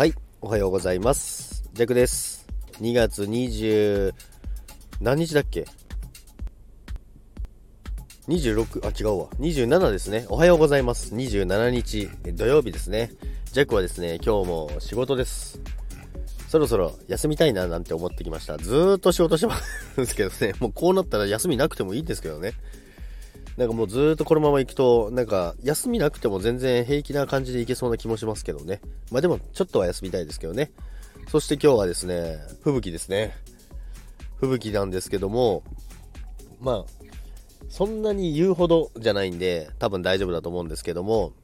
はい、おはようございます。ジャックです。2月20、何日だっけ ?26、あ、違うわ。27ですね。おはようございます。27日、え土曜日ですね。ジャックはですね、今日も仕事です。そろそろ休みたいななんて思ってきました。ずーっと仕事してますけどね。もうこうなったら休みなくてもいいんですけどね。なんかもうずっとこのまま行くと、なんか休みなくても全然平気な感じでいけそうな気もしますけどね。まあでもちょっとは休みたいですけどね。そして今日はですね、吹雪ですね。吹雪なんですけども、まあ、そんなに言うほどじゃないんで、多分大丈夫だと思うんですけども、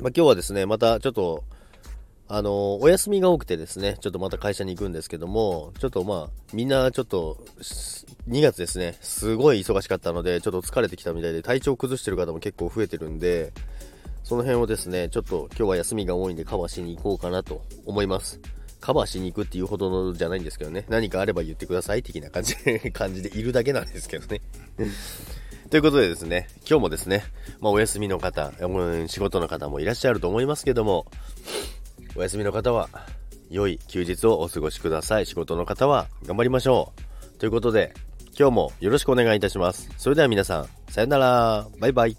まあ今日はですね、またちょっと、あのお休みが多くてですね、ちょっとまた会社に行くんですけども、ちょっとまあ、みんなちょっと、2月ですね、すごい忙しかったので、ちょっと疲れてきたみたいで、体調崩してる方も結構増えてるんで、その辺をですね、ちょっと今日は休みが多いんでカバーしに行こうかなと思います。カバーしに行くっていうほどのじゃないんですけどね、何かあれば言ってください的な感じ 感じでいるだけなんですけどね。ということでですね、今日もですね、まあお休みの方、仕事の方もいらっしゃると思いますけども、お休みの方は良い休日をお過ごしください。仕事の方は頑張りましょう。ということで、今日もよろしくお願いいたします。それでは皆さん、さよなら。バイバイ。